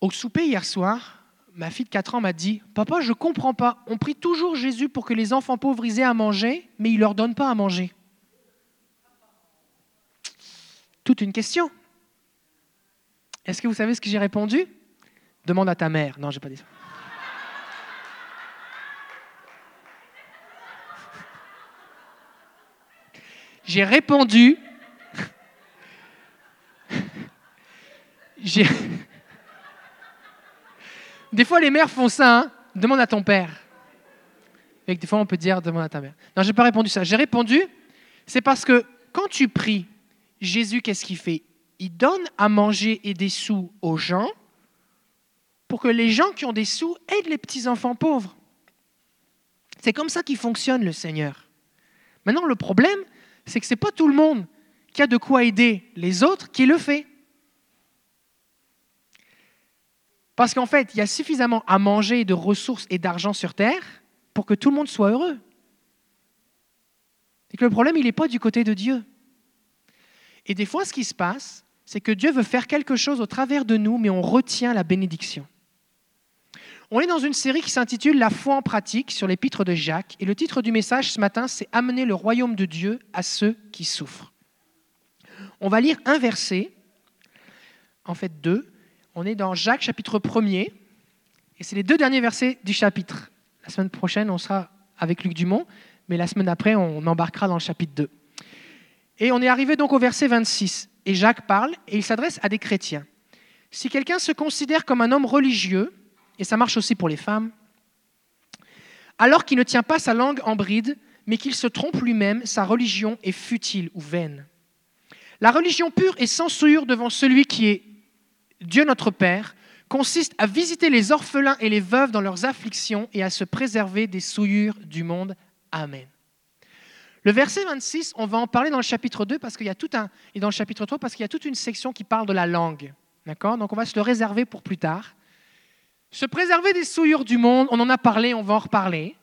Au souper hier soir, ma fille de 4 ans m'a dit Papa, je comprends pas. On prie toujours Jésus pour que les enfants pauvres aient à manger, mais il ne leur donne pas à manger. Toute une question. Est-ce que vous savez ce que j'ai répondu? Demande à ta mère. Non, j'ai pas dit ça. J'ai répondu. Des fois, les mères font ça. Hein. demande à ton père. Et des fois, on peut dire demande à ta mère. Non, j'ai pas répondu ça. J'ai répondu, c'est parce que quand tu pries, Jésus, qu'est-ce qu'il fait? Il donne à manger et des sous aux gens pour que les gens qui ont des sous aident les petits-enfants pauvres. C'est comme ça qu'il fonctionne, le Seigneur. Maintenant, le problème, c'est que ce n'est pas tout le monde qui a de quoi aider les autres qui le fait. Parce qu'en fait, il y a suffisamment à manger de ressources et d'argent sur Terre pour que tout le monde soit heureux. Et que le problème, il n'est pas du côté de Dieu. Et des fois, ce qui se passe, c'est que Dieu veut faire quelque chose au travers de nous, mais on retient la bénédiction. On est dans une série qui s'intitule La foi en pratique sur l'épître de Jacques. Et le titre du message ce matin, c'est Amener le royaume de Dieu à ceux qui souffrent. On va lire un verset, en fait deux. On est dans Jacques chapitre 1er. Et c'est les deux derniers versets du chapitre. La semaine prochaine, on sera avec Luc Dumont, mais la semaine après, on embarquera dans le chapitre 2. Et on est arrivé donc au verset 26. Et Jacques parle, et il s'adresse à des chrétiens. Si quelqu'un se considère comme un homme religieux, et ça marche aussi pour les femmes, alors qu'il ne tient pas sa langue en bride, mais qu'il se trompe lui-même, sa religion est futile ou vaine. La religion pure sans souillure devant celui qui est Dieu notre Père consiste à visiter les orphelins et les veuves dans leurs afflictions et à se préserver des souillures du monde. Amen. Le verset 26, on va en parler dans le chapitre 2 parce qu'il y a tout un et dans le chapitre 3 parce qu'il y a toute une section qui parle de la langue. D'accord? Donc on va se le réserver pour plus tard. Se préserver des souillures du monde, on en a parlé, on va en reparler.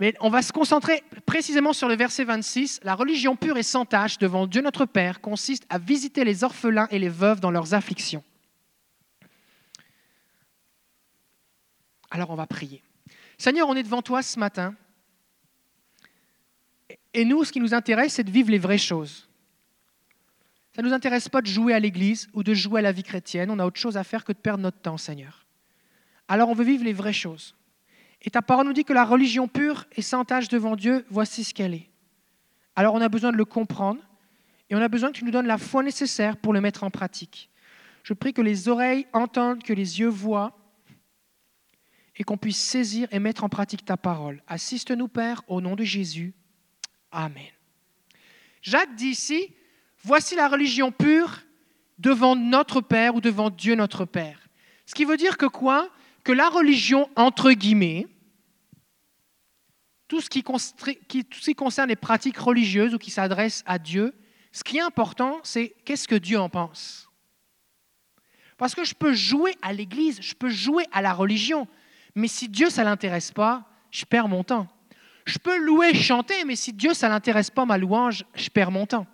Mais on va se concentrer précisément sur le verset 26. La religion pure et sans tache devant Dieu notre Père consiste à visiter les orphelins et les veuves dans leurs afflictions. Alors on va prier. Seigneur, on est devant toi ce matin. Et nous, ce qui nous intéresse, c'est de vivre les vraies choses. Ça ne nous intéresse pas de jouer à l'église ou de jouer à la vie chrétienne. On a autre chose à faire que de perdre notre temps, Seigneur. Alors on veut vivre les vraies choses. Et ta parole nous dit que la religion pure et sans tâche devant Dieu, voici ce qu'elle est. Alors on a besoin de le comprendre et on a besoin que tu nous donnes la foi nécessaire pour le mettre en pratique. Je prie que les oreilles entendent, que les yeux voient et qu'on puisse saisir et mettre en pratique ta parole. Assiste-nous, Père, au nom de Jésus. Amen. Jacques dit ici, voici la religion pure devant notre Père ou devant Dieu notre Père. Ce qui veut dire que quoi? Que la religion, entre guillemets, tout ce qui, concerne les pratiques religieuses ou qui s'adressent à Dieu, ce qui est important, c'est qu'est-ce que Dieu en pense. Parce que je peux jouer à l'Église, je peux jouer à la religion, mais si Dieu, ça ne l'intéresse pas, je perds mon temps. Je peux louer, chanter, mais si Dieu, ça l'intéresse pas, ma louange, je perds mon temps.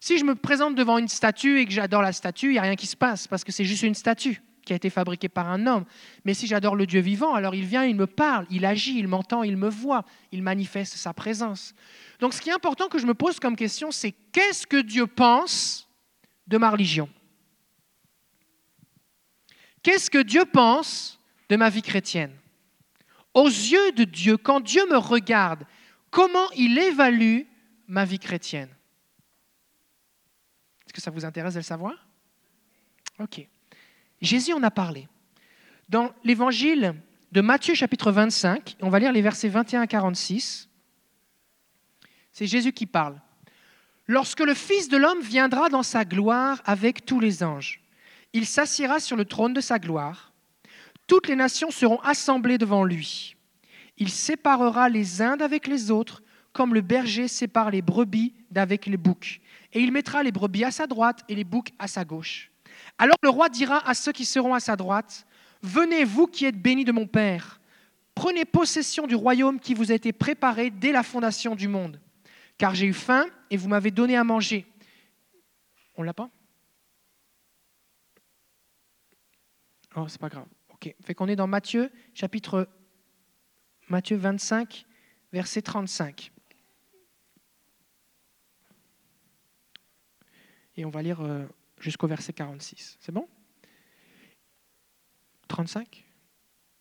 Si je me présente devant une statue et que j'adore la statue, il n'y a rien qui se passe, parce que c'est juste une statue qui a été fabriqué par un homme. Mais si j'adore le Dieu vivant, alors il vient, il me parle, il agit, il m'entend, il me voit, il manifeste sa présence. Donc ce qui est important que je me pose comme question, c'est qu'est-ce que Dieu pense de ma religion? Qu'est-ce que Dieu pense de ma vie chrétienne Aux yeux de Dieu, quand Dieu me regarde, comment il évalue ma vie chrétienne? Est-ce que ça vous intéresse de le savoir? Ok. Jésus en a parlé. Dans l'évangile de Matthieu chapitre 25, on va lire les versets 21 à 46, c'est Jésus qui parle. Lorsque le Fils de l'homme viendra dans sa gloire avec tous les anges, il s'assiera sur le trône de sa gloire. Toutes les nations seront assemblées devant lui. Il séparera les uns d'avec les autres, comme le berger sépare les brebis d'avec les boucs. Et il mettra les brebis à sa droite et les boucs à sa gauche. Alors le roi dira à ceux qui seront à sa droite, Venez, vous qui êtes bénis de mon Père, prenez possession du royaume qui vous a été préparé dès la fondation du monde. Car j'ai eu faim et vous m'avez donné à manger. On l'a pas? Oh, c'est pas grave. Ok. Fait qu'on est dans Matthieu, chapitre Matthieu 25, verset 35. Et on va lire euh, jusqu'au verset 46. C'est bon? 35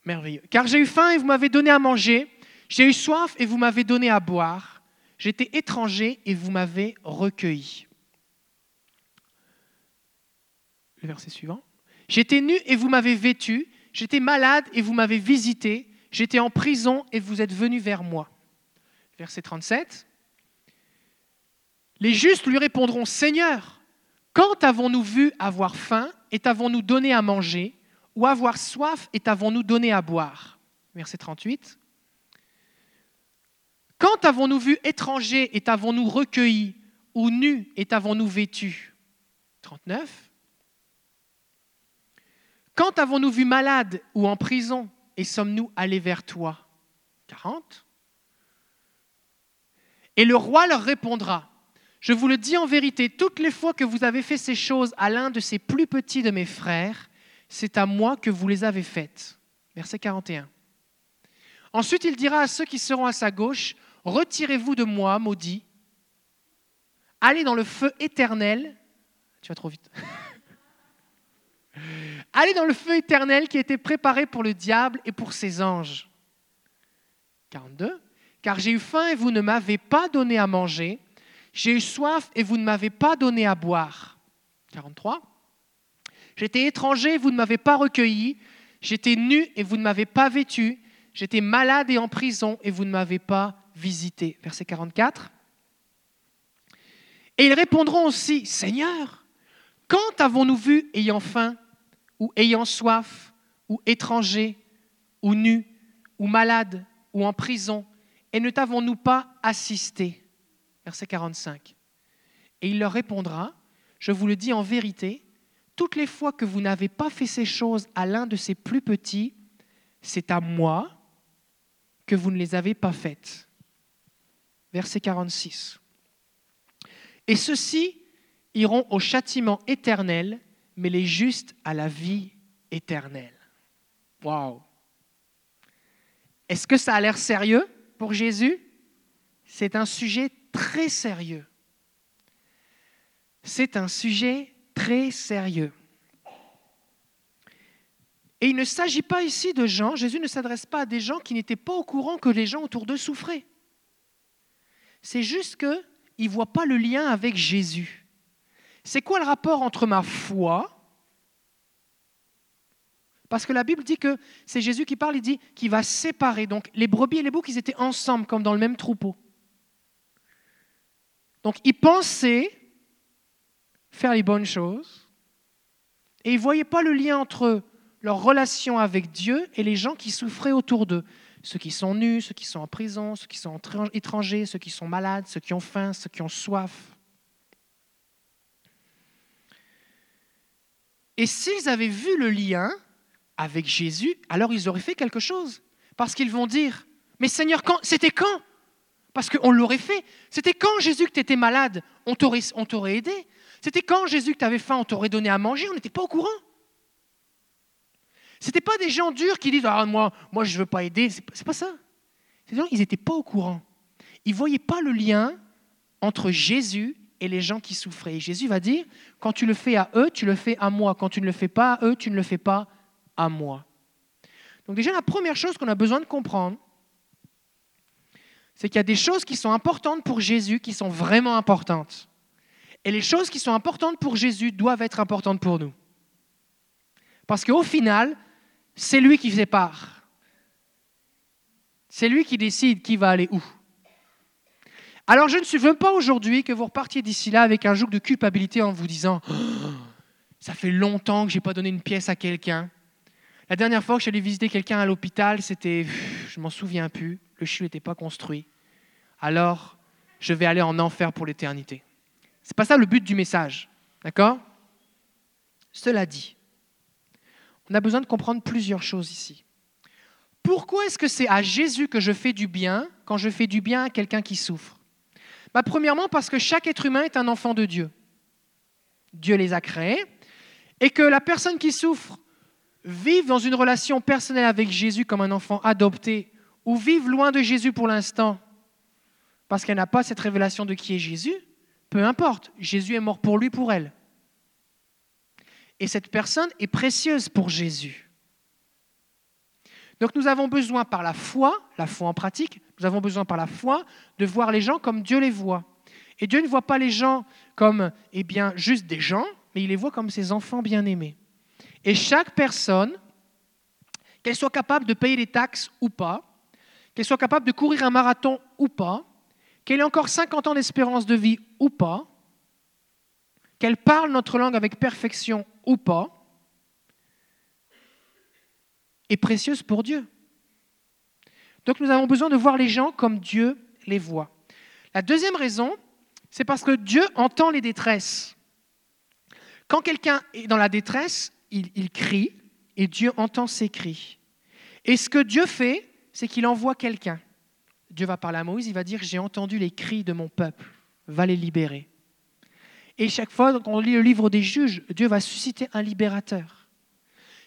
Merveilleux. Car j'ai eu faim et vous m'avez donné à manger. J'ai eu soif et vous m'avez donné à boire. J'étais étranger et vous m'avez recueilli. Le verset suivant. J'étais nu et vous m'avez vêtu. J'étais malade et vous m'avez visité. J'étais en prison et vous êtes venu vers moi. Verset 37. Les justes lui répondront, Seigneur, quand avons-nous vu avoir faim et t'avons-nous donné à manger, ou avoir soif et t'avons-nous donné à boire? Verset 38. Quand avons-nous vu étranger et t'avons-nous recueilli, ou nu et t'avons-nous vêtu 39. Quand avons-nous vu malade ou en prison et sommes-nous allés vers toi? 40. Et le roi leur répondra, je vous le dis en vérité, toutes les fois que vous avez fait ces choses à l'un de ces plus petits de mes frères, c'est à moi que vous les avez faites. Verset 41. Ensuite, il dira à ceux qui seront à sa gauche, Retirez-vous de moi, maudit, allez dans le feu éternel. Tu vas trop vite. Allez dans le feu éternel qui a été préparé pour le diable et pour ses anges. 42. Car j'ai eu faim et vous ne m'avez pas donné à manger. J'ai eu soif et vous ne m'avez pas donné à boire. 43. J'étais étranger et vous ne m'avez pas recueilli. J'étais nu et vous ne m'avez pas vêtu. J'étais malade et en prison et vous ne m'avez pas visité. Verset 44. Et ils répondront aussi, Seigneur, quand avons-nous vu ayant faim ou ayant soif ou étranger ou nu ou malade ou en prison et ne t'avons-nous pas assisté? Verset 45. Et il leur répondra, je vous le dis en vérité, toutes les fois que vous n'avez pas fait ces choses à l'un de ces plus petits, c'est à moi que vous ne les avez pas faites. Verset 46. Et ceux-ci iront au châtiment éternel, mais les justes à la vie éternelle. Waouh! Est-ce que ça a l'air sérieux pour Jésus? C'est un sujet très sérieux. C'est un sujet très sérieux. Et il ne s'agit pas ici de gens, Jésus ne s'adresse pas à des gens qui n'étaient pas au courant que les gens autour d'eux souffraient. C'est juste qu'ils ne voient pas le lien avec Jésus. C'est quoi le rapport entre ma foi? Parce que la Bible dit que c'est Jésus qui parle, il dit qu'il va séparer. Donc les brebis et les boucs, ils étaient ensemble, comme dans le même troupeau. Donc ils pensaient faire les bonnes choses et ils ne voyaient pas le lien entre leur relation avec Dieu et les gens qui souffraient autour d'eux. Ceux qui sont nus, ceux qui sont en prison, ceux qui sont étrangers, ceux qui sont malades, ceux qui ont faim, ceux qui ont soif. Et s'ils avaient vu le lien avec Jésus, alors ils auraient fait quelque chose. Parce qu'ils vont dire, mais Seigneur, c'était quand? Parce qu'on l'aurait fait. C'était quand Jésus que tu étais malade, on t'aurait aidé. C'était quand Jésus que tu avais faim, on t'aurait donné à manger, on n'était pas au courant. Ce n'étaient pas des gens durs qui disent ah, moi, moi je ne veux pas aider. Ce n'est pas ça. Ces gens, ils n'étaient pas au courant. Ils ne voyaient pas le lien entre Jésus et les gens qui souffraient. Et Jésus va dire quand tu le fais à eux, tu le fais à moi. Quand tu ne le fais pas à eux, tu ne le fais pas à moi. Donc, déjà, la première chose qu'on a besoin de comprendre, c'est qu'il y a des choses qui sont importantes pour Jésus qui sont vraiment importantes. Et les choses qui sont importantes pour Jésus doivent être importantes pour nous. Parce qu'au final, c'est lui qui sépare. C'est lui qui décide qui va aller où. Alors je ne veux pas aujourd'hui que vous repartiez d'ici là avec un joug de culpabilité en vous disant Ça fait longtemps que je n'ai pas donné une pièce à quelqu'un. La dernière fois que j'allais visiter quelqu'un à l'hôpital, c'était, je m'en souviens plus, le CHU n'était pas construit. Alors, je vais aller en enfer pour l'éternité. Ce n'est pas ça le but du message. D'accord? Cela dit, on a besoin de comprendre plusieurs choses ici. Pourquoi est-ce que c'est à Jésus que je fais du bien quand je fais du bien à quelqu'un qui souffre? Bah, Premièrement, parce que chaque être humain est un enfant de Dieu. Dieu les a créés et que la personne qui souffre vivent dans une relation personnelle avec Jésus comme un enfant adopté, ou vivent loin de Jésus pour l'instant, parce qu'elle n'a pas cette révélation de qui est Jésus, peu importe, Jésus est mort pour lui, pour elle. Et cette personne est précieuse pour Jésus. Donc nous avons besoin par la foi, la foi en pratique, nous avons besoin par la foi de voir les gens comme Dieu les voit. Et Dieu ne voit pas les gens comme eh bien, juste des gens, mais il les voit comme ses enfants bien-aimés. Et chaque personne, qu'elle soit capable de payer les taxes ou pas, qu'elle soit capable de courir un marathon ou pas, qu'elle ait encore 50 ans d'espérance de vie ou pas, qu'elle parle notre langue avec perfection ou pas, est précieuse pour Dieu. Donc nous avons besoin de voir les gens comme Dieu les voit. La deuxième raison, c'est parce que Dieu entend les détresses. Quand quelqu'un est dans la détresse, il, crie et Dieu entend ses cris. Et ce que Dieu fait, c'est qu'il envoie quelqu'un. Dieu va parler à Moïse, il va dire, j'ai entendu les cris de mon peuple, va les libérer. Et chaque fois qu'on lit le livre des juges, Dieu va susciter un libérateur.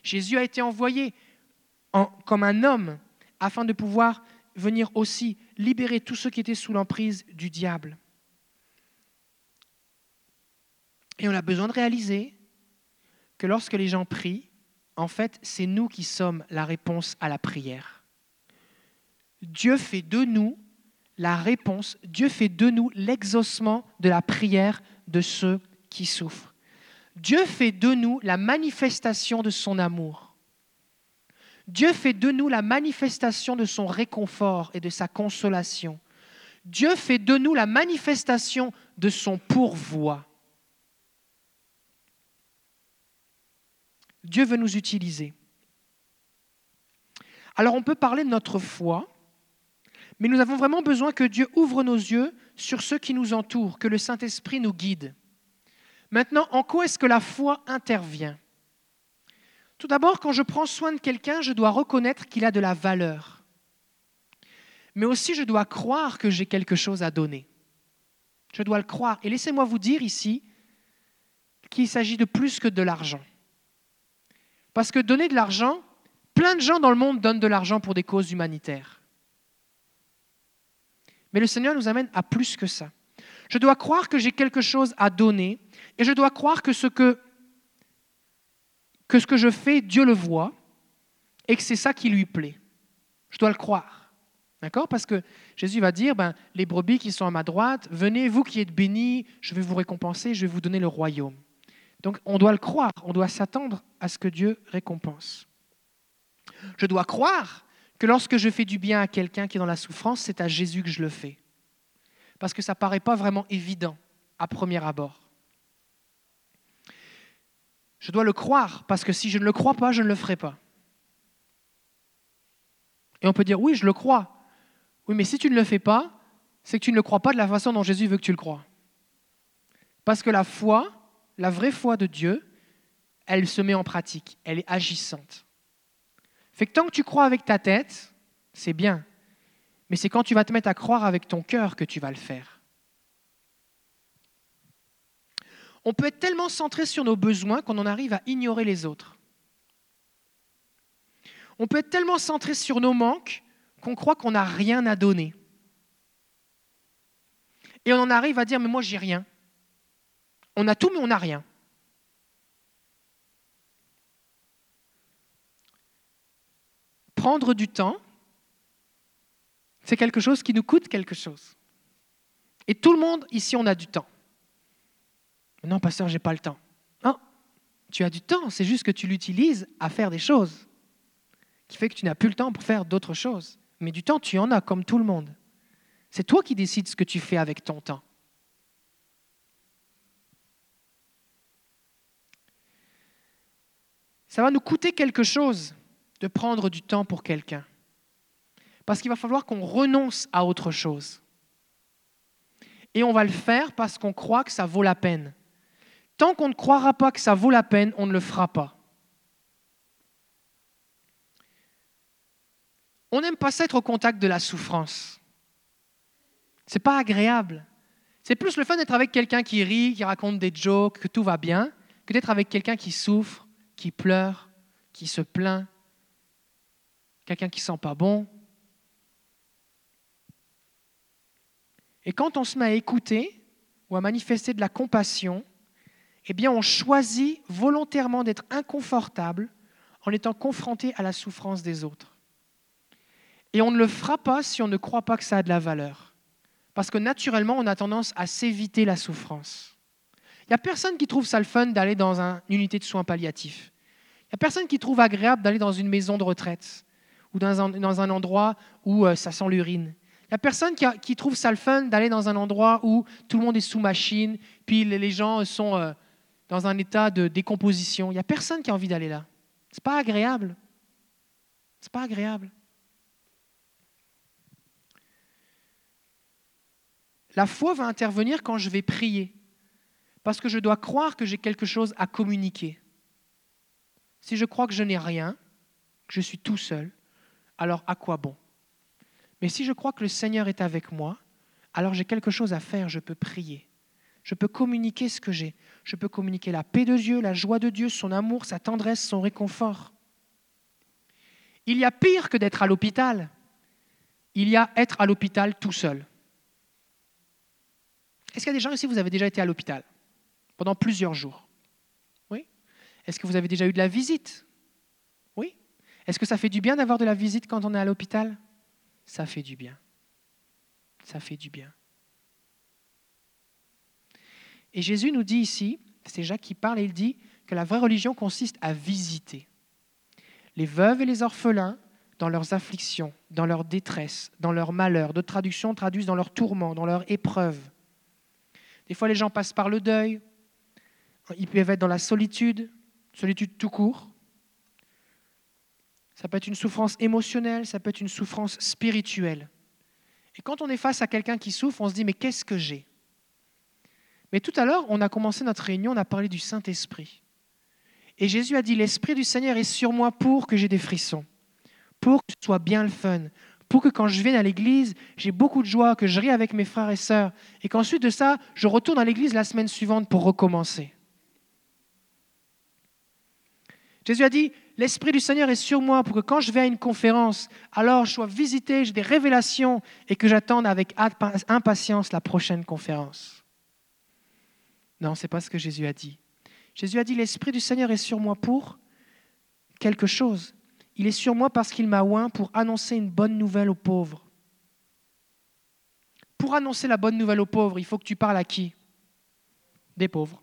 Jésus a été envoyé en, comme un homme afin de pouvoir venir aussi libérer tous ceux qui étaient sous l'emprise du diable. Et on a besoin de réaliser que lorsque les gens prient, en fait, c'est nous qui sommes la réponse à la prière. Dieu fait de nous la réponse, Dieu fait de nous l'exaucement de la prière de ceux qui souffrent. Dieu fait de nous la manifestation de son amour. Dieu fait de nous la manifestation de son réconfort et de sa consolation. Dieu fait de nous la manifestation de son pourvoi. Dieu veut nous utiliser. Alors on peut parler de notre foi, mais nous avons vraiment besoin que Dieu ouvre nos yeux sur ceux qui nous entourent, que le Saint-Esprit nous guide. Maintenant, en quoi est-ce que la foi intervient? Tout d'abord, quand je prends soin de quelqu'un, je dois reconnaître qu'il a de la valeur. Mais aussi, je dois croire que j'ai quelque chose à donner. Je dois le croire. Et laissez-moi vous dire ici qu'il s'agit de plus que de l'argent. Parce que donner de l'argent, plein de gens dans le monde donnent de l'argent pour des causes humanitaires. Mais le Seigneur nous amène à plus que ça. Je dois croire que j'ai quelque chose à donner et je dois croire que ce que, que, ce que je fais, Dieu le voit et que c'est ça qui lui plaît. Je dois le croire. D'accord? Parce que Jésus va dire, ben, les brebis qui sont à ma droite, venez, vous qui êtes bénis, je vais vous récompenser, je vais vous donner le royaume. Donc on doit le croire, on doit s'attendre à ce que Dieu récompense. Je dois croire que lorsque je fais du bien à quelqu'un qui est dans la souffrance, c'est à Jésus que je le fais. Parce que ça ne paraît pas vraiment évident à premier abord. Je dois le croire, parce que si je ne le crois pas, je ne le ferai pas. Et on peut dire, oui, je le crois. Oui, mais si tu ne le fais pas, c'est que tu ne le crois pas de la façon dont Jésus veut que tu le crois. Parce que la foi, la vraie foi de Dieu, elle se met en pratique, elle est agissante. Fait que tant que tu crois avec ta tête, c'est bien. Mais c'est quand tu vas te mettre à croire avec ton cœur que tu vas le faire. On peut être tellement centré sur nos besoins qu'on en arrive à ignorer les autres. On peut être tellement centré sur nos manques qu'on croit qu'on n'a rien à donner. Et on en arrive à dire, mais moi j'ai rien. On a tout, mais on n'a rien. Prendre du temps, c'est quelque chose qui nous coûte quelque chose. Et tout le monde ici, on a du temps. Non, pasteur, j'ai pas le temps. Non, tu as du temps, c'est juste que tu l'utilises à faire des choses, qui fait que tu n'as plus le temps pour faire d'autres choses. Mais du temps, tu en as comme tout le monde. C'est toi qui décides ce que tu fais avec ton temps. Ça va nous coûter quelque chose de prendre du temps pour quelqu'un. Parce qu'il va falloir qu'on renonce à autre chose. Et on va le faire parce qu'on croit que ça vaut la peine. Tant qu'on ne croira pas que ça vaut la peine, on ne le fera pas. On n'aime pas s'être au contact de la souffrance. C'est pas agréable. C'est plus le fun d'être avec quelqu'un qui rit, qui raconte des jokes, que tout va bien, que d'être avec quelqu'un qui souffre, qui pleure, qui se plaint, quelqu'un qui sent pas bon. Et quand on se met à écouter ou à manifester de la compassion, eh bien on choisit volontairement d'être inconfortable en étant confronté à la souffrance des autres. Et on ne le fera pas si on ne croit pas que ça a de la valeur. Parce que naturellement, on a tendance à s'éviter la souffrance. Il n'y a personne qui trouve ça le fun d'aller dans une unité de soins palliatifs. Il n'y a personne qui trouve agréable d'aller dans une maison de retraite ou dans un, endroit où euh, ça sent l'urine. Il n'y a personne qui, trouve ça le fun d'aller dans un endroit où tout le monde est sous machine, puis les gens sont euh, dans un état de décomposition. Il n'y a personne qui a envie d'aller là. Ce n'est pas agréable. Ce pas agréable. La foi va intervenir quand je vais prier, parce que je dois croire que j'ai quelque chose à communiquer. Si je crois que je n'ai rien, que je suis tout seul, alors à quoi bon? Mais si je crois que le Seigneur est avec moi, alors j'ai quelque chose à faire, je peux prier. Je peux communiquer ce que j'ai. Je peux communiquer la paix de Dieu, la joie de Dieu, son amour, sa tendresse, son réconfort. Il y a pire que d'être à l'hôpital. Il y a être à l'hôpital tout seul. Est-ce qu'il y a des gens ici, vous avez déjà été à l'hôpital pendant plusieurs jours? Oui Est-ce que vous avez déjà eu de la visite? Oui Est-ce que ça fait du bien d'avoir de la visite quand on est à l'hôpital? Ça fait du bien. Ça fait du bien. Et Jésus nous dit ici, c'est Jacques qui parle, et il dit que la vraie religion consiste à visiter les veuves et les orphelins dans leurs afflictions, dans leur détresse, dans leurs malheurs. D'autres traductions traduisent dans leurs tourments, dans leurs épreuves. Des fois, les gens passent par le deuil. Ils peuvent être dans la solitude, solitude tout court. Ça peut être une souffrance émotionnelle, ça peut être une souffrance spirituelle. Et quand on est face à quelqu'un qui souffre, on se dit, mais qu'est-ce que j'ai? Mais tout à l'heure, on a commencé notre réunion, on a parlé du Saint-Esprit. Et Jésus a dit, l'Esprit du Seigneur est sur moi pour que j'ai des frissons, pour que ce soit bien le fun, pour que quand je vienne à l'église, j'ai beaucoup de joie, que je rie avec mes frères et sœurs, et qu'ensuite de ça, je retourne à l'église la semaine suivante pour recommencer. Jésus a dit, l'Esprit du Seigneur est sur moi pour que quand je vais à une conférence, alors je sois visité, j'ai des révélations et que j'attende avec impatience la prochaine conférence. Non, ce n'est pas ce que Jésus a dit. Jésus a dit, l'Esprit du Seigneur est sur moi pour quelque chose. Il est sur moi parce qu'il m'a oint pour annoncer une bonne nouvelle aux pauvres. Pour annoncer la bonne nouvelle aux pauvres, il faut que tu parles à qui? Des pauvres.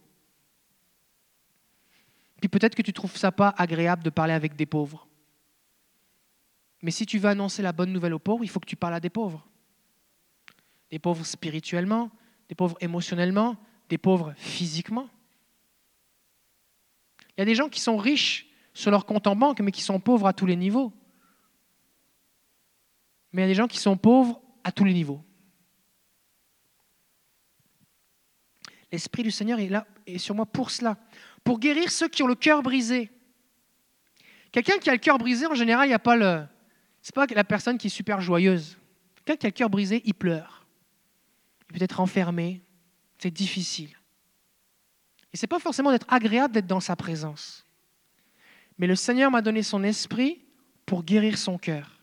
Puis peut-être que tu trouves ça pas agréable de parler avec des pauvres. Mais si tu veux annoncer la bonne nouvelle aux pauvres, il faut que tu parles à des pauvres. Des pauvres spirituellement, des pauvres émotionnellement, des pauvres physiquement. Il y a des gens qui sont riches sur leur compte en banque, mais qui sont pauvres à tous les niveaux. Mais il y a des gens qui sont pauvres à tous les niveaux. L'Esprit du Seigneur est là et sur moi pour cela, pour guérir ceux qui ont le cœur brisé. Quelqu'un qui a le cœur brisé, en général, il n'y a pas le. C'est pas la personne qui est super joyeuse. Quelqu'un qui a le cœur brisé, il pleure. Il peut être enfermé. C'est difficile. Et ce n'est pas forcément d'être agréable d'être dans sa présence. Mais le Seigneur m'a donné son esprit pour guérir son cœur.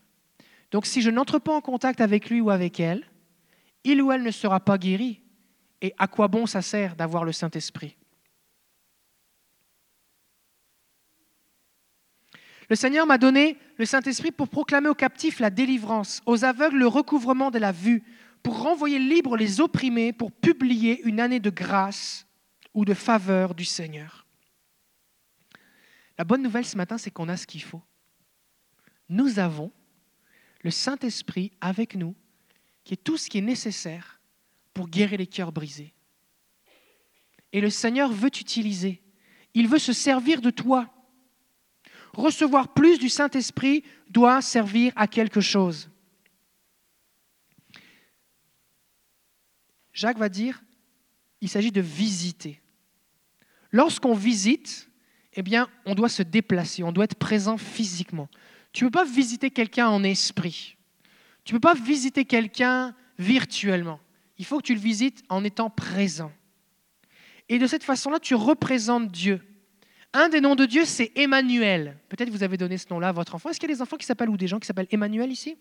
Donc si je n'entre pas en contact avec lui ou avec elle, il ou elle ne sera pas guéri. Et à quoi bon ça sert d'avoir le Saint-Esprit? Le Seigneur m'a donné le Saint-Esprit pour proclamer aux captifs la délivrance, aux aveugles le recouvrement de la vue, pour renvoyer libres les opprimés, pour publier une année de grâce ou de faveur du Seigneur. La bonne nouvelle ce matin, c'est qu'on a ce qu'il faut. Nous avons le Saint-Esprit avec nous, qui est tout ce qui est nécessaire pour guérir les cœurs brisés. Et le Seigneur veut t'utiliser. Il veut se servir de toi. Recevoir plus du Saint-Esprit doit servir à quelque chose. Jacques va dire, il s'agit de visiter. Lorsqu'on visite, eh bien, on doit se déplacer, on doit être présent physiquement. Tu ne peux pas visiter quelqu'un en esprit. Tu ne peux pas visiter quelqu'un virtuellement. Il faut que tu le visites en étant présent. Et de cette façon-là, tu représentes Dieu. Un des noms de Dieu, c'est Emmanuel. Peut-être vous avez donné ce nom-là à votre enfant. Est-ce qu'il y a des enfants qui s'appellent ou des gens qui s'appellent Emmanuel ici?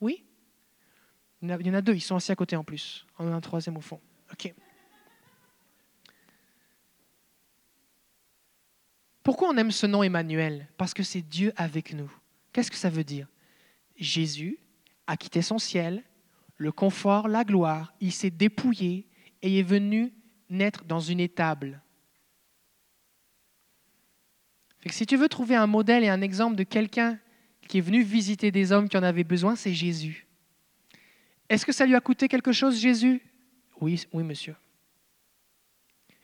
Oui? Il y, en a, deux, ils sont assis à côté en plus. On a un troisième au fond. Pourquoi on aime ce nom Emmanuel? Parce que c'est Dieu avec nous. Qu'est-ce que ça veut dire? Jésus a quitté son ciel, le confort, la gloire, il s'est dépouillé et est venu naître dans une étable. si tu veux trouver un modèle et un exemple de quelqu'un qui est venu visiter des hommes qui en avaient besoin, c'est Jésus. Est-ce que ça lui a coûté quelque chose, Jésus? Oui, oui, monsieur.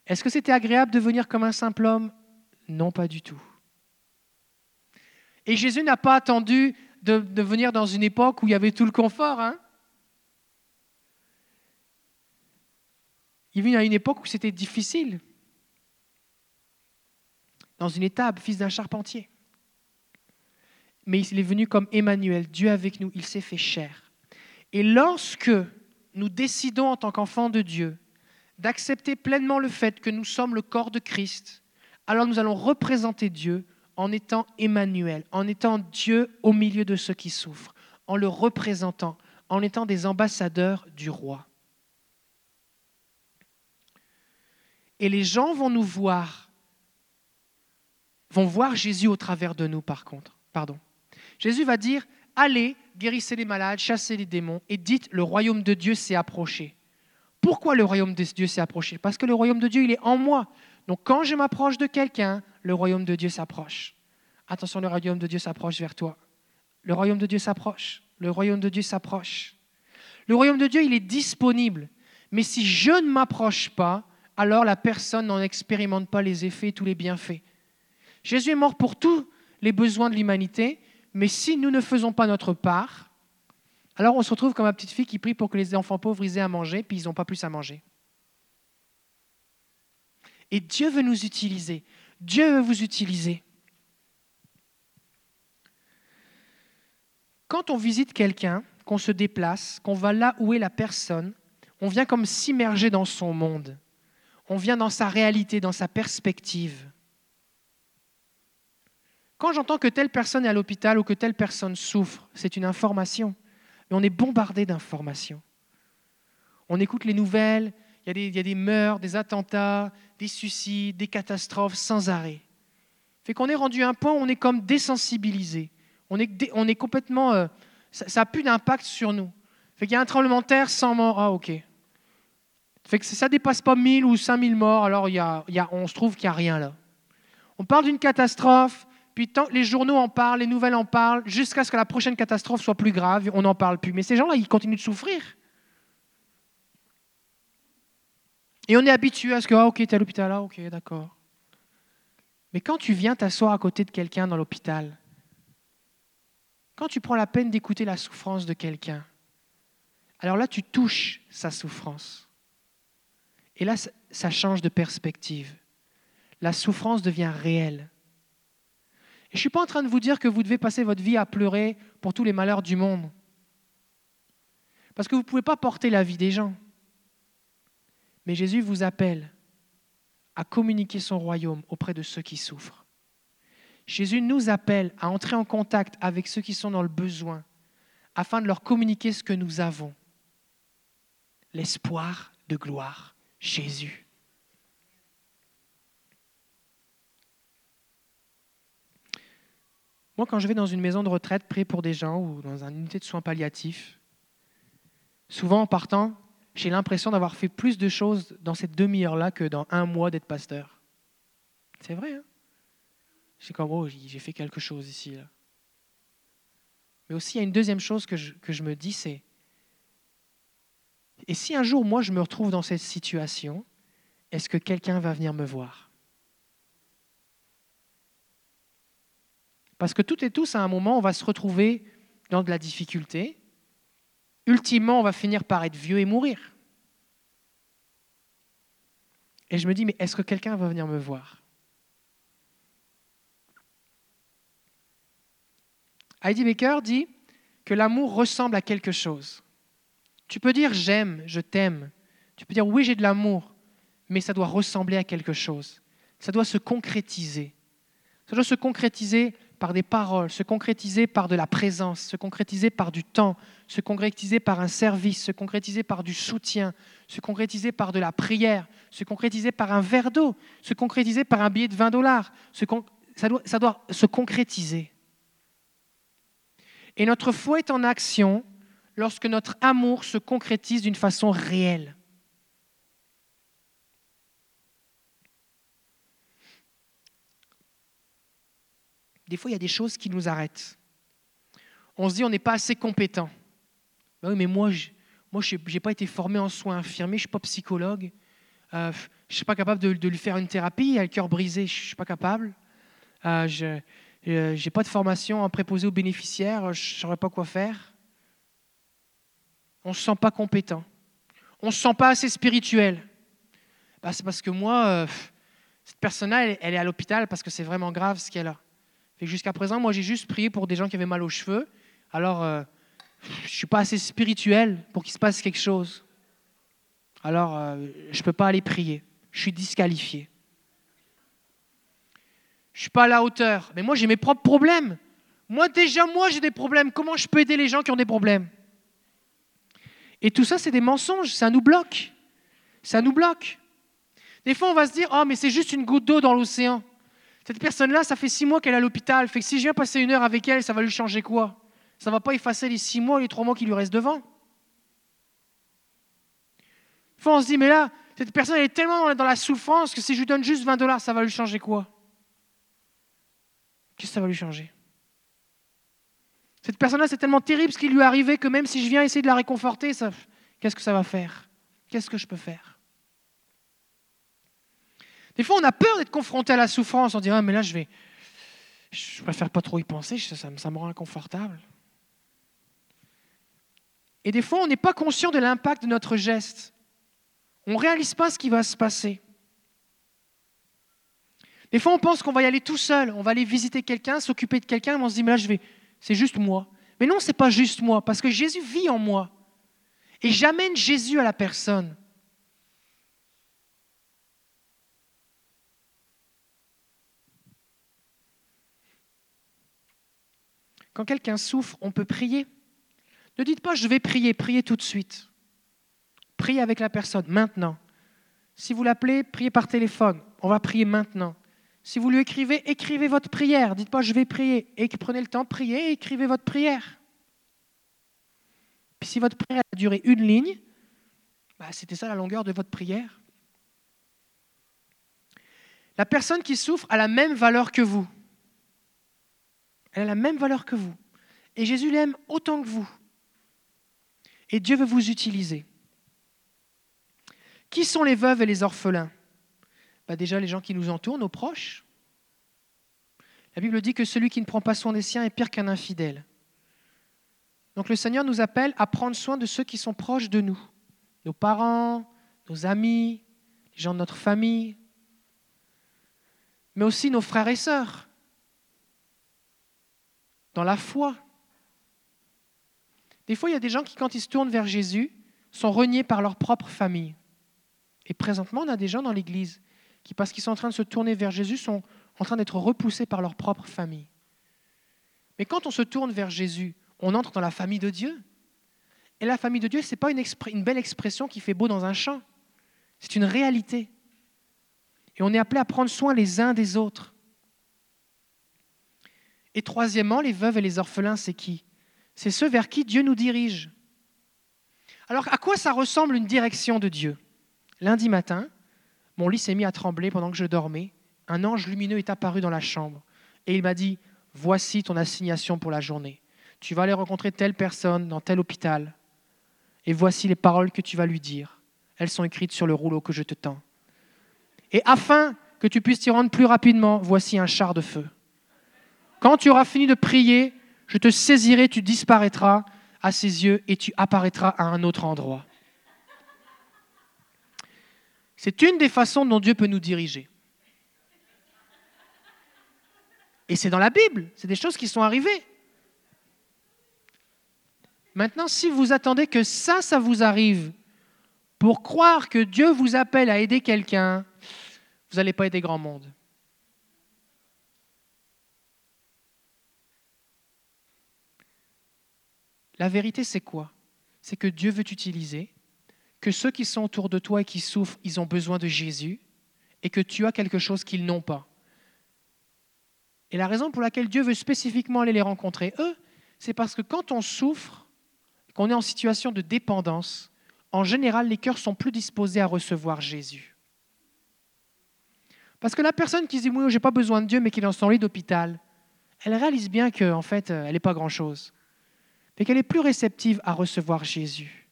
Est-ce que c'était agréable de venir comme un simple homme? Non, pas du tout. Et Jésus n'a pas attendu de, de, venir dans une époque où il y avait tout le confort. Hein? Il vit à une époque où c'était difficile. Dans une étable, fils d'un charpentier. Mais il est venu comme Emmanuel, Dieu avec nous, il s'est fait chair. Et lorsque nous décidons en tant qu'enfants de Dieu d'accepter pleinement le fait que nous sommes le corps de Christ, alors nous allons représenter Dieu en étant Emmanuel, en étant Dieu au milieu de ceux qui souffrent, en le représentant, en étant des ambassadeurs du roi. Et les gens vont nous voir, vont voir Jésus au travers de nous, par contre. Pardon. Jésus va dire, allez, guérissez les malades, chassez les démons, et dites, le royaume de Dieu s'est approché. Pourquoi le royaume de Dieu s'est approché? Parce que le royaume de Dieu, il est en moi. Donc quand je m'approche de quelqu'un, le royaume de Dieu s'approche. Attention, le royaume de Dieu s'approche vers toi. Le royaume de Dieu s'approche. Le royaume de Dieu s'approche. Le royaume de Dieu, il est disponible. Mais si je ne m'approche pas, alors la personne n'en expérimente pas les effets, tous les bienfaits. Jésus est mort pour tous les besoins de l'humanité, mais si nous ne faisons pas notre part, alors on se retrouve comme ma petite fille qui prie pour que les enfants pauvres aient à manger, puis ils n'ont pas plus à manger. Et Dieu veut nous utiliser. Dieu veut vous utiliser. Quand on visite quelqu'un, qu'on se déplace, qu'on va là où est la personne, on vient comme s'immerger dans son monde on vient dans sa réalité, dans sa perspective. Quand j'entends que telle personne est à l'hôpital ou que telle personne souffre, c'est une information. Mais on est bombardé d'informations. On écoute les nouvelles, il y, a des, a meurtres, des attentats, des suicides, des catastrophes sans arrêt. Fait qu'on est rendu à un point où on est comme désensibilisé. On est, complètement. Euh, ça n'a plus d'impact sur nous. Fait qu'il y a un tremblement de terre sans mort. Ah, ok. Fait que ça ne dépasse pas 1000 ou 5000 morts, alors a, on se trouve qu'il n'y a rien là. On parle d'une catastrophe, les journaux en parlent, les nouvelles en parlent, jusqu'à ce que la prochaine catastrophe soit plus grave, on n'en parle plus. Mais ces gens-là, ils continuent de souffrir. Et on est habitué à ce que, ah, ok, tu es à l'hôpital là, ok, d'accord. Mais quand tu viens t'asseoir à côté de quelqu'un dans l'hôpital, quand tu prends la peine d'écouter la souffrance de quelqu'un, alors là, tu touches sa souffrance. Et là, ça change de perspective. La souffrance devient réelle. Je ne suis pas en train de vous dire que vous devez passer votre vie à pleurer pour tous les malheurs du monde. Parce que vous ne pouvez pas porter la vie des gens. Mais Jésus vous appelle à communiquer son royaume auprès de ceux qui souffrent. Jésus nous appelle à entrer en contact avec ceux qui sont dans le besoin afin de leur communiquer ce que nous avons, l'espoir de gloire. Jésus. Moi, quand je vais dans une maison de retraite, prier pour des gens ou dans une unité de soins palliatifs, souvent en partant, j'ai l'impression d'avoir fait plus de choses dans cette demi-heure-là que dans un mois d'être pasteur. C'est vrai, hein C'est comme, oh, j'ai fait quelque chose ici. Mais aussi, il y a une deuxième chose que je, que je me dis, c'est et si un jour, moi, je me retrouve dans cette situation, est-ce que quelqu'un va venir me voir? Parce que toutes et tous, à un moment, on va se retrouver dans de la difficulté. Ultimement, on va finir par être vieux et mourir. Et je me dis, mais est-ce que quelqu'un va venir me voir? Heidi Baker dit que l'amour ressemble à quelque chose. Tu peux dire j'aime, je t'aime. Tu peux dire oui, j'ai de l'amour, mais ça doit ressembler à quelque chose. Ça doit se concrétiser. Ça doit se concrétiser par des paroles, se concrétiser par de la présence, se concrétiser par du temps, se concrétiser par un service, se concrétiser par du soutien, se concrétiser par de la prière, se concrétiser par un verre d'eau, se concrétiser par un billet de 20 dollars. Ça doit, ça doit se concrétiser. Et notre foi est en action lorsque notre amour se concrétise d'une façon réelle. Des fois, il y a des choses qui nous arrêtent. On se dit, on n'est pas assez compétent. Ben oui, mais moi, je n'ai pas été formé en soins infirmiers, je ne suis pas psychologue. Euh, je ne suis pas capable de, lui faire une thérapie, il a le cœur brisé, je ne suis pas capable. Euh, je n'ai euh, pas de formation en préposé aux bénéficiaires, je ne saurais pas quoi faire. On ne se sent pas compétent. On ne se sent pas assez spirituel. Ben, c'est parce que moi, cette personne-là, elle, est à l'hôpital parce que c'est vraiment grave ce qu'elle a. Jusqu'à présent, moi, j'ai juste prié pour des gens qui avaient mal aux cheveux. Alors, euh, je ne suis pas assez spirituel pour qu'il se passe quelque chose. Alors, euh, je ne peux pas aller prier. Je suis disqualifié. Je ne suis pas à la hauteur. Mais moi, j'ai mes propres problèmes. Moi, déjà, moi, j'ai des problèmes. Comment je peux aider les gens qui ont des problèmes? Et tout ça, c'est des mensonges. Ça nous bloque. Ça nous bloque. Des fois, on va se dire, oh, mais c'est juste une goutte d'eau dans l'océan. Cette personne-là, ça fait six mois qu'elle est à l'hôpital. Fait que si je viens passer une heure avec elle, ça va lui changer quoi? Ça ne va pas effacer les six mois, les trois mois qui lui restent devant? Fois, on se dit, mais là, cette personne elle est tellement dans la souffrance que si je lui donne juste 20 dollars, ça va lui changer quoi? Qu'est-ce que ça va lui changer? Cette personne-là, c'est tellement terrible ce qui lui est arrivé que même si je viens essayer de la réconforter, qu'est-ce que ça va faire? Qu'est-ce que je peux faire? Des fois, on a peur d'être confronté à la souffrance. On dit, ah, mais là, je vais. Je préfère pas trop y penser, ça, me rend inconfortable. Et des fois, on n'est pas conscient de l'impact de notre geste. On ne réalise pas ce qui va se passer. Des fois, on pense qu'on va y aller tout seul. On va aller visiter quelqu'un, s'occuper de quelqu'un, et on se dit, mais là, je vais. C'est juste moi. Mais non, ce n'est pas juste moi, parce que Jésus vit en moi. Et j'amène Jésus à la personne. Quand quelqu'un souffre, on peut prier. Ne dites pas je vais prier, priez tout de suite. Priez avec la personne maintenant. Si vous l'appelez, priez par téléphone. On va prier maintenant. Si vous lui écrivez, écrivez votre prière. Dites pas je vais prier. Et prenez le temps, priez et écrivez votre prière. Puis si votre prière a duré une ligne, bah, c'était ça la longueur de votre prière. La personne qui souffre a la même valeur que vous. Elle a la même valeur que vous. Et Jésus l'aime autant que vous. Et Dieu veut vous utiliser. Qui sont les veuves et les orphelins? Bah Déjà les gens qui nous entourent, nos proches. La Bible dit que celui qui ne prend pas soin des siens est pire qu'un infidèle. Donc le Seigneur nous appelle à prendre soin de ceux qui sont proches de nous. Nos parents, nos amis, les gens de notre famille, mais aussi nos frères et sœurs dans la foi. Des fois, il y a des gens qui, quand ils se tournent vers Jésus, sont reniés par leur propre famille. Et présentement, on a des gens dans l'Église qui, parce qu'ils sont en train de se tourner vers Jésus, sont en train d'être repoussés par leur propre famille. Mais quand on se tourne vers Jésus, on entre dans la famille de Dieu. Et la famille de Dieu, ce n'est pas une, une, belle expression qui fait beau dans un champ. C'est une réalité. Et on est appelé à prendre soin les uns des autres. Et troisièmement, les veuves et les orphelins, c'est qui? C'est ceux vers qui Dieu nous dirige. Alors, à quoi ça ressemble une direction de Dieu? Lundi matin, mon lit s'est mis à trembler pendant que je dormais. Un ange lumineux est apparu dans la chambre et il m'a dit Voici ton assignation pour la journée. Tu vas aller rencontrer telle personne dans tel hôpital. Et voici les paroles que tu vas lui dire. Elles sont écrites sur le rouleau que je te tends. Et afin que tu puisses t'y rendre plus rapidement, voici un char de feu. Quand tu auras fini de prier, je te saisirai, tu disparaîtras à ses yeux et tu apparaîtras à un autre endroit. C'est une des façons dont Dieu peut nous diriger. Et c'est dans la Bible, c'est des choses qui sont arrivées. Maintenant, si vous attendez que ça, ça vous arrive pour croire que Dieu vous appelle à aider quelqu'un, vous n'allez pas aider grand monde. La vérité, c'est quoi? C'est que Dieu veut t'utiliser, que ceux qui sont autour de toi et qui souffrent, ils ont besoin de Jésus, et que tu as quelque chose qu'ils n'ont pas. Et la raison pour laquelle Dieu veut spécifiquement aller les rencontrer, eux, c'est parce que quand on souffre, qu'on est en situation de dépendance, en général, les cœurs sont plus disposés à recevoir Jésus. Parce que la personne qui se dit, oui, je n'ai pas besoin de Dieu, mais qui est dans son lit d'hôpital, elle réalise bien qu'en en fait, elle n'est pas grand-chose, mais qu'elle est plus réceptive à recevoir Jésus.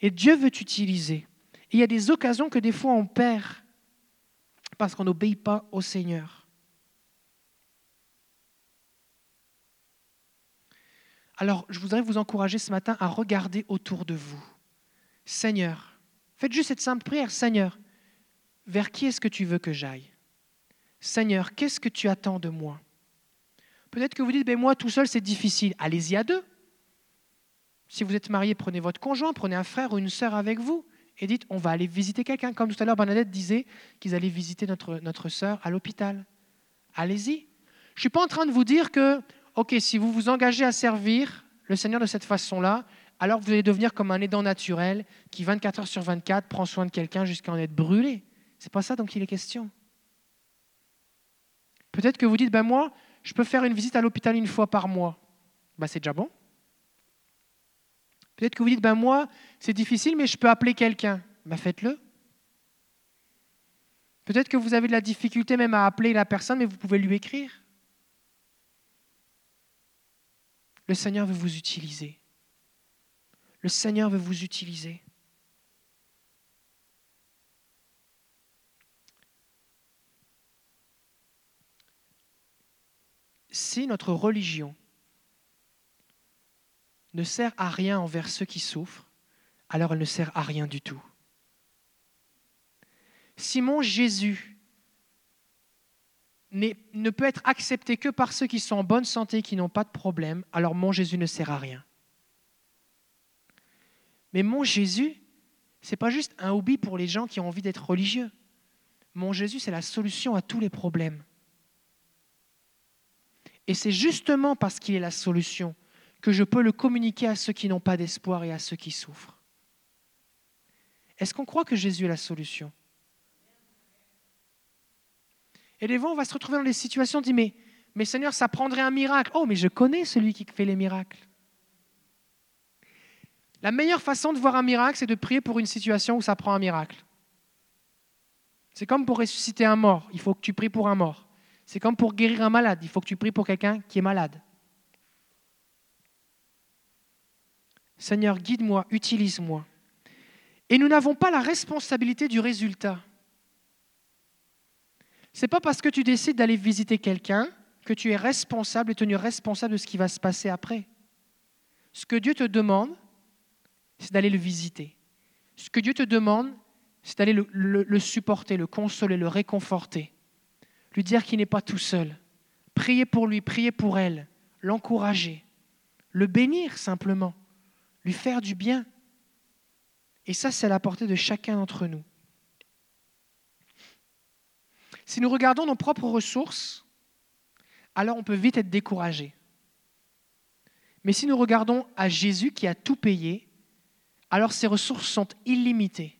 Et Dieu veut t'utiliser. il y a des occasions que des fois on perd parce qu'on n'obéit pas au Seigneur. Alors, je voudrais vous encourager ce matin à regarder autour de vous. Seigneur, faites juste cette simple prière. Seigneur, vers qui est-ce que tu veux que j'aille? Seigneur, qu'est-ce que tu attends de moi? Peut-être que vous dites, ben moi tout seul c'est difficile. Allez-y à deux. Si vous êtes marié, prenez votre conjoint, prenez un frère ou une sœur avec vous et dites, on va aller visiter quelqu'un. Comme tout à l'heure, Bernadette disait qu'ils allaient visiter notre, notre sœur à l'hôpital. Allez-y. Je ne suis pas en train de vous dire que, OK, si vous vous engagez à servir le Seigneur de cette façon-là, alors vous allez devenir comme un aidant naturel qui 24 heures sur 24 prend soin de quelqu'un jusqu'à en être brûlé. C'est pas ça dont il est question. Peut-être que vous dites, ben moi, je peux faire une visite à l'hôpital une fois par mois. Ben c'est déjà bon. Peut-être que vous dites, ben moi, c'est difficile, mais je peux appeler quelqu'un. Ben faites-le. Peut-être que vous avez de la difficulté même à appeler la personne, mais vous pouvez lui écrire. Le Seigneur veut vous utiliser. Le Seigneur veut vous utiliser. Si notre religion ne sert à rien envers ceux qui souffrent, alors elle ne sert à rien du tout. Si mon Jésus ne peut être accepté que par ceux qui sont en bonne santé, qui n'ont pas de problème, alors mon Jésus ne sert à rien. Mais mon Jésus, ce n'est pas juste un hobby pour les gens qui ont envie d'être religieux. Mon Jésus, c'est la solution à tous les problèmes. Et c'est justement parce qu'il est la solution que je peux le communiquer à ceux qui n'ont pas d'espoir et à ceux qui souffrent. Est-ce qu'on croit que Jésus est la solution? Et des fois, on va se retrouver dans des situations, on dit, mais, mais Seigneur, ça prendrait un miracle. Oh, mais je connais celui qui fait les miracles. La meilleure façon de voir un miracle, c'est de prier pour une situation où ça prend un miracle. C'est comme pour ressusciter un mort, il faut que tu pries pour un mort. C'est comme pour guérir un malade, il faut que tu pries pour quelqu'un qui est malade. Seigneur, guide-moi, utilise-moi. Et nous n'avons pas la responsabilité du résultat. Ce n'est pas parce que tu décides d'aller visiter quelqu'un que tu es responsable et tenu responsable de ce qui va se passer après. Ce que Dieu te demande, c'est d'aller le visiter. Ce que Dieu te demande, c'est d'aller le, le, supporter, le consoler, le réconforter, lui dire qu'il n'est pas tout seul. Prier pour lui, prier pour elle, l'encourager, le bénir simplement lui faire du bien. Et ça, c'est à la portée de chacun d'entre nous. Si nous regardons nos propres ressources, alors on peut vite être découragé. Mais si nous regardons à Jésus qui a tout payé, alors ses ressources sont illimitées.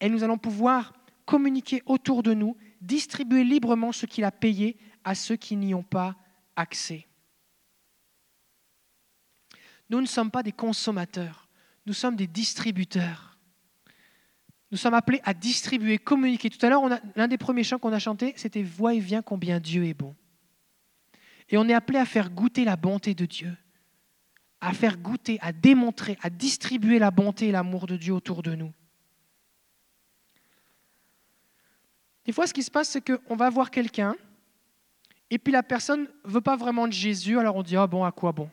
Et nous allons pouvoir communiquer autour de nous, distribuer librement ce qu'il a payé à ceux qui n'y ont pas accès. Nous ne sommes pas des consommateurs, nous sommes des distributeurs. Nous sommes appelés à distribuer, communiquer. Tout à l'heure, l'un des premiers chants qu'on a chanté, c'était Vois et viens combien Dieu est bon. Et on est appelé à faire goûter la bonté de Dieu, à faire goûter, à démontrer, à distribuer la bonté et l'amour de Dieu autour de nous. Des fois, ce qui se passe, c'est qu'on va voir quelqu'un, et puis la personne ne veut pas vraiment de Jésus, alors on dit, ah bon, à quoi bon?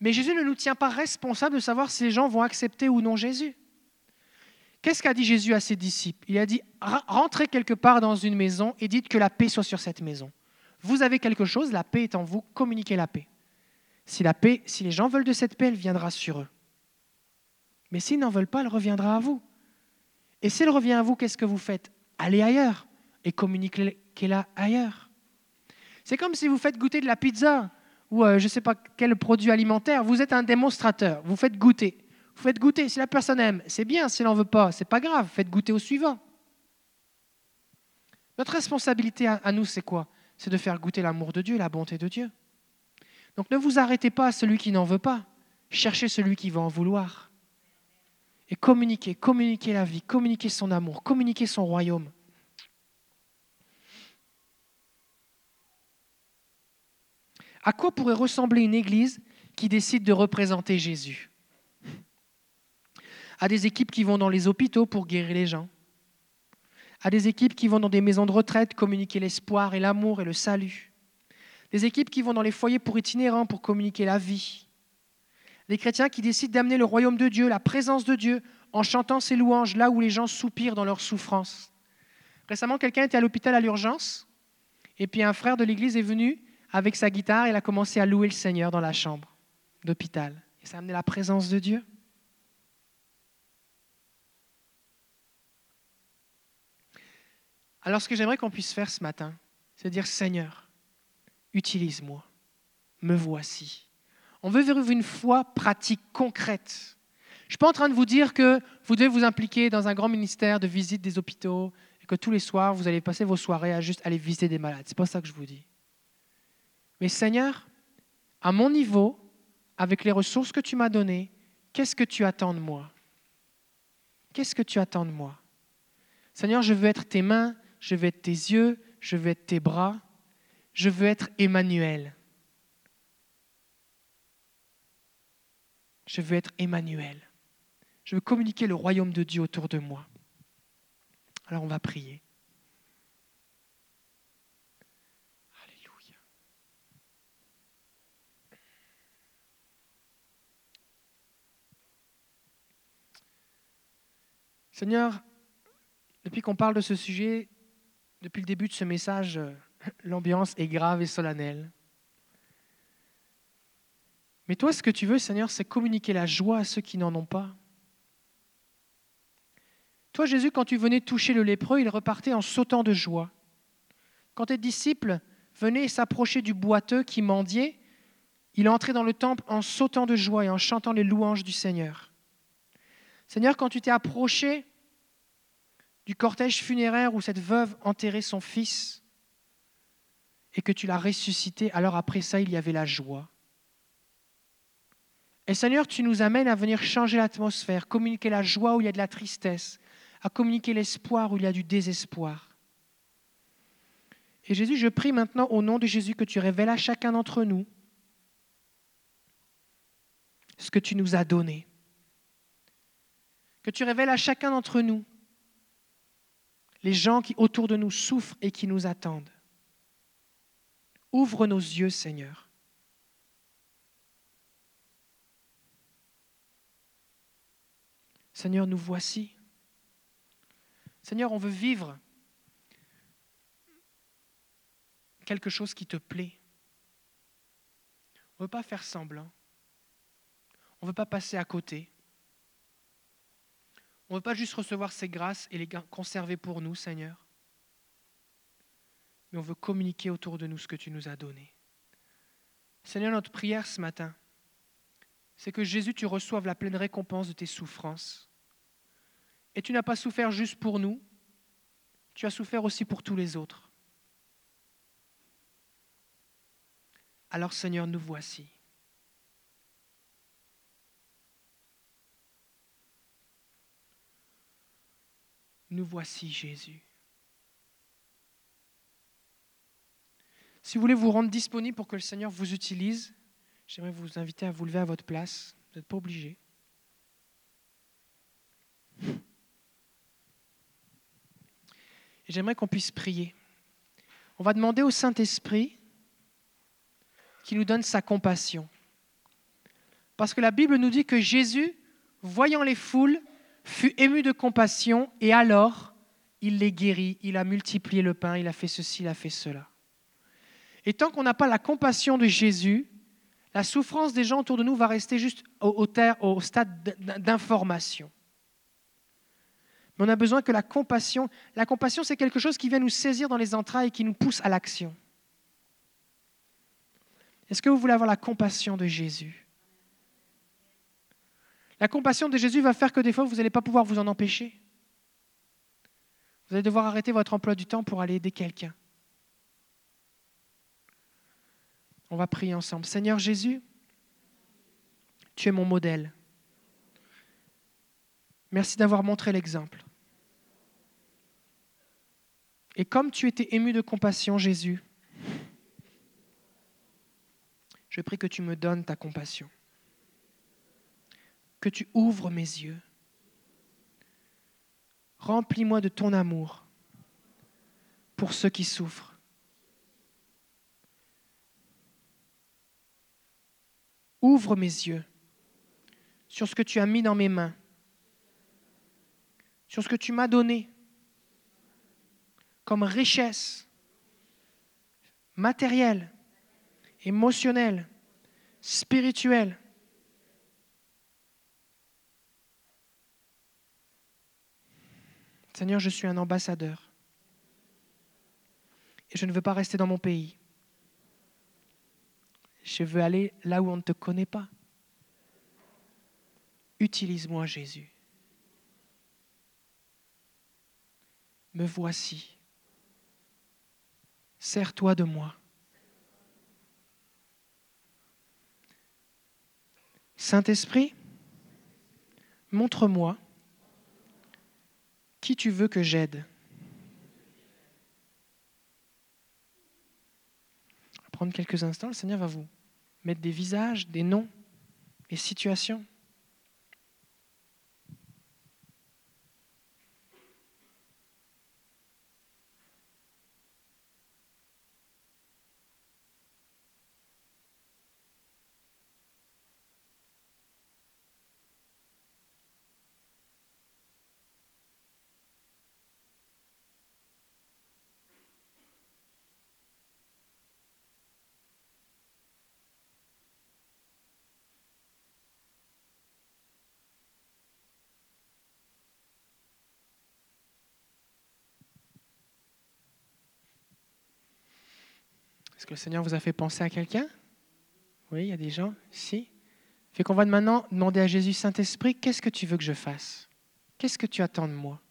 Mais Jésus ne nous tient pas responsables de savoir si les gens vont accepter ou non Jésus. Qu'est-ce qu'a dit Jésus à ses disciples? Il a dit, rentrez quelque part dans une maison et dites que la paix soit sur cette maison. Vous avez quelque chose, la paix est en vous, communiquez la paix. Si la paix, si les gens veulent de cette paix, elle viendra sur eux. Mais s'ils n'en veulent pas, elle reviendra à vous. Et si elle revient à vous, qu'est-ce que vous faites? Allez ailleurs et communiquez-la ailleurs. C'est comme si vous faites goûter de la pizza ou euh, je ne sais pas quel produit alimentaire, vous êtes un démonstrateur, vous faites goûter. Vous faites goûter. Si la personne aime, c'est bien. Si elle n'en veut pas, c'est pas grave. Faites goûter au suivant. Notre responsabilité à, nous, c'est quoi? C'est de faire goûter l'amour de Dieu la bonté de Dieu. Donc ne vous arrêtez pas à celui qui n'en veut pas. Cherchez celui qui va en vouloir. Et communiquez, communiquez la vie, communiquez son amour, communiquez son royaume. À quoi pourrait ressembler une église qui décide de représenter Jésus? À des équipes qui vont dans les hôpitaux pour guérir les gens, à des équipes qui vont dans des maisons de retraite communiquer l'espoir et l'amour et le salut, des équipes qui vont dans les foyers pour itinérants pour communiquer la vie, des chrétiens qui décident d'amener le royaume de Dieu, la présence de Dieu, en chantant ses louanges là où les gens soupirent dans leur souffrance. Récemment, quelqu'un était à l'hôpital à l'urgence, et puis un frère de l'église est venu avec sa guitare, il a commencé à louer le Seigneur dans la chambre d'hôpital. Et ça a amené la présence de Dieu. Alors ce que j'aimerais qu'on puisse faire ce matin, c'est dire Seigneur, utilise-moi, me voici. On veut vivre une foi pratique, concrète. Je ne suis pas en train de vous dire que vous devez vous impliquer dans un grand ministère de visite des hôpitaux et que tous les soirs, vous allez passer vos soirées à juste aller visiter des malades. Ce n'est pas ça que je vous dis. Mais Seigneur, à mon niveau, avec les ressources que tu m'as données, qu'est-ce que tu attends de moi? Qu'est-ce que tu attends de moi? Seigneur, je veux être tes mains, je veux être tes yeux, je veux être tes bras, je veux être Emmanuel. Je veux être Emmanuel. Je veux communiquer le royaume de Dieu autour de moi. Alors on va prier. Seigneur, depuis qu'on parle de ce sujet, depuis le début de ce message, euh, l'ambiance est grave et solennelle. Mais toi, ce que tu veux, Seigneur, c'est communiquer la joie à ceux qui n'en ont pas. Toi, Jésus, quand tu venais toucher le lépreux, il repartait en sautant de joie. Quand tes disciples venaient s'approcher du boiteux qui mendiait, il entrait dans le temple en sautant de joie et en chantant les louanges du Seigneur. Seigneur, quand tu t'es approché du cortège funéraire où cette veuve enterrait son fils et que tu l'as ressuscité, alors après ça, il y avait la joie. Et Seigneur, tu nous amènes à venir changer l'atmosphère, communiquer la joie où il y a de la tristesse, à communiquer l'espoir où il y a du désespoir. Et Jésus, je prie maintenant au nom de Jésus que tu révèles à chacun d'entre nous ce que tu nous as donné que tu révèles à chacun d'entre nous les gens qui autour de nous souffrent et qui nous attendent. Ouvre nos yeux, Seigneur. Seigneur, nous voici. Seigneur, on veut vivre quelque chose qui te plaît. On ne veut pas faire semblant. On ne veut pas passer à côté. On ne veut pas juste recevoir ces grâces et les conserver pour nous, Seigneur, mais on veut communiquer autour de nous ce que tu nous as donné. Seigneur, notre prière ce matin, c'est que Jésus, tu reçoives la pleine récompense de tes souffrances. Et tu n'as pas souffert juste pour nous, tu as souffert aussi pour tous les autres. Alors Seigneur, nous voici. Nous voici Jésus. Si vous voulez vous rendre disponible pour que le Seigneur vous utilise, j'aimerais vous inviter à vous lever à votre place. Vous n'êtes pas obligé. J'aimerais qu'on puisse prier. On va demander au Saint-Esprit qui nous donne sa compassion. Parce que la Bible nous dit que Jésus, voyant les foules, fut ému de compassion et alors il les guérit, il a multiplié le pain, il a fait ceci, il a fait cela. Et tant qu'on n'a pas la compassion de Jésus, la souffrance des gens autour de nous va rester juste au, stade d'information. Mais on a besoin que la compassion, la compassion c'est quelque chose qui vient nous saisir dans les entrailles et qui nous pousse à l'action. Est-ce que vous voulez avoir la compassion de Jésus? La compassion de Jésus va faire que des fois, vous n'allez pas pouvoir vous en empêcher. Vous allez devoir arrêter votre emploi du temps pour aller aider quelqu'un. On va prier ensemble. Seigneur Jésus, tu es mon modèle. Merci d'avoir montré l'exemple. Et comme tu étais ému de compassion, Jésus, je prie que tu me donnes ta compassion, que tu ouvres mes yeux. Remplis-moi de ton amour pour ceux qui souffrent. Ouvre mes yeux sur ce que tu as mis dans mes mains, sur ce que tu m'as donné comme richesse matérielle, émotionnelle, spirituelle. Seigneur, je suis un ambassadeur. Et je ne veux pas rester dans mon pays. Je veux aller là où on ne te connaît pas. Utilise-moi, Jésus. Me voici. Sers-toi de moi. Saint-Esprit, montre-moi qui tu veux que j'aide? Prendre quelques instants, le Seigneur va vous mettre des visages, des noms, des situations. Est-ce que le Seigneur vous a fait penser à quelqu'un? Oui, il y a des gens ici. Fait qu'on va maintenant demander à Jésus Saint-Esprit, qu'est-ce que tu veux que je fasse? Qu'est-ce que tu attends de moi?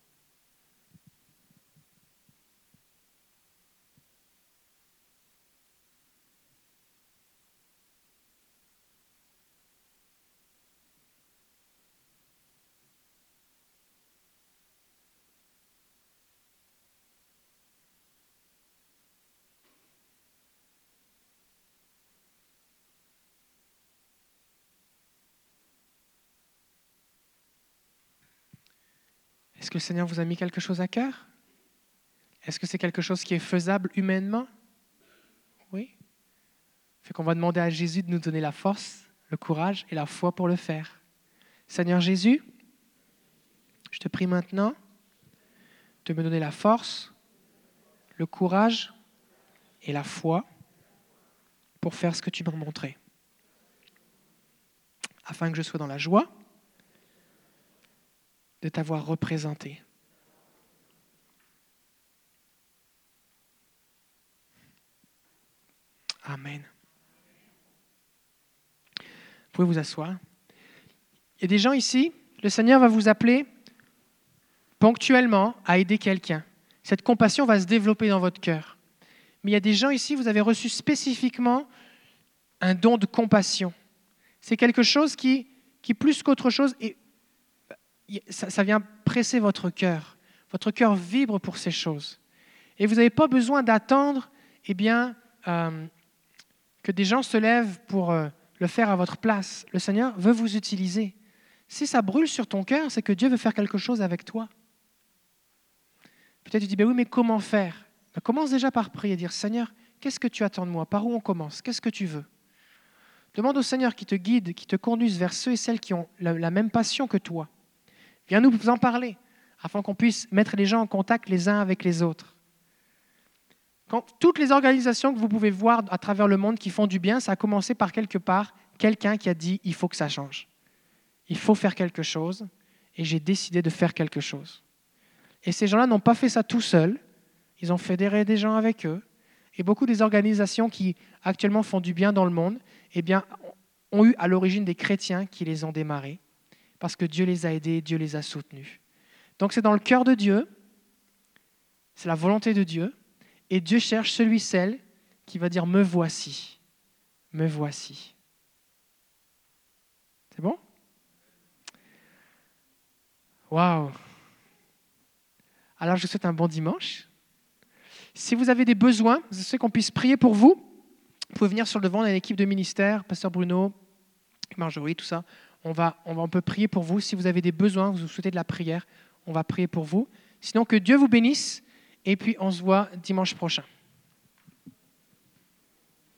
Est-ce que le Seigneur vous a mis quelque chose à cœur? Est-ce que c'est quelque chose qui est faisable humainement? Oui. Fait qu'on va demander à Jésus de nous donner la force, le courage et la foi pour le faire. Seigneur Jésus, je te prie maintenant de me donner la force, le courage et la foi pour faire ce que tu m'as montré, afin que je sois dans la joie de t'avoir représenté. Amen. Vous pouvez vous asseoir. Il y a des gens ici, le Seigneur va vous appeler ponctuellement à aider quelqu'un. Cette compassion va se développer dans votre cœur. Mais il y a des gens ici, vous avez reçu spécifiquement un don de compassion. C'est quelque chose qui, qui plus qu'autre chose, est ça, vient presser votre cœur. Votre cœur vibre pour ces choses. Et vous n'avez pas besoin d'attendre eh bien, euh, que des gens se lèvent pour euh, le faire à votre place. Le Seigneur veut vous utiliser. Si ça brûle sur ton cœur, c'est que Dieu veut faire quelque chose avec toi. Peut-être tu dis, ben oui, mais comment faire? Ben, Commence déjà par prier, dire, Seigneur, qu'est-ce que tu attends de moi? Par où on commence? Qu'est-ce que tu veux? Demande au Seigneur qui te guide, qui te conduise vers ceux et celles qui ont la même passion que toi. Viens nous en parler, afin qu'on puisse mettre les gens en contact les uns avec les autres. Toutes les organisations que vous pouvez voir à travers le monde qui font du bien, ça a commencé par quelque part quelqu'un qui a dit il faut que ça change. Il faut faire quelque chose, et j'ai décidé de faire quelque chose. Et ces gens-là n'ont pas fait ça tout seuls, ils ont fédéré des gens avec eux, Et beaucoup des organisations qui actuellement font du bien dans le monde, eh ont eu à l'origine des chrétiens qui les ont démarrés, parce que Dieu les a aidés, Dieu les a soutenus. Donc c'est dans le cœur de Dieu, c'est la volonté de Dieu, et Dieu cherche celui, celle qui va dire, me voici, me voici. C'est bon? Waouh Alors je vous souhaite un bon dimanche. Si vous avez des besoins, je sais qu'on puisse prier pour vous. Vous pouvez venir sur le devant, on a une équipe de ministère, Pasteur Bruno, Marjorie, tout ça. On, va, on, va, peut prier pour vous. Si vous avez des besoins, vous souhaitez de la prière, on va prier pour vous. Sinon, que Dieu vous bénisse et puis on se voit dimanche prochain.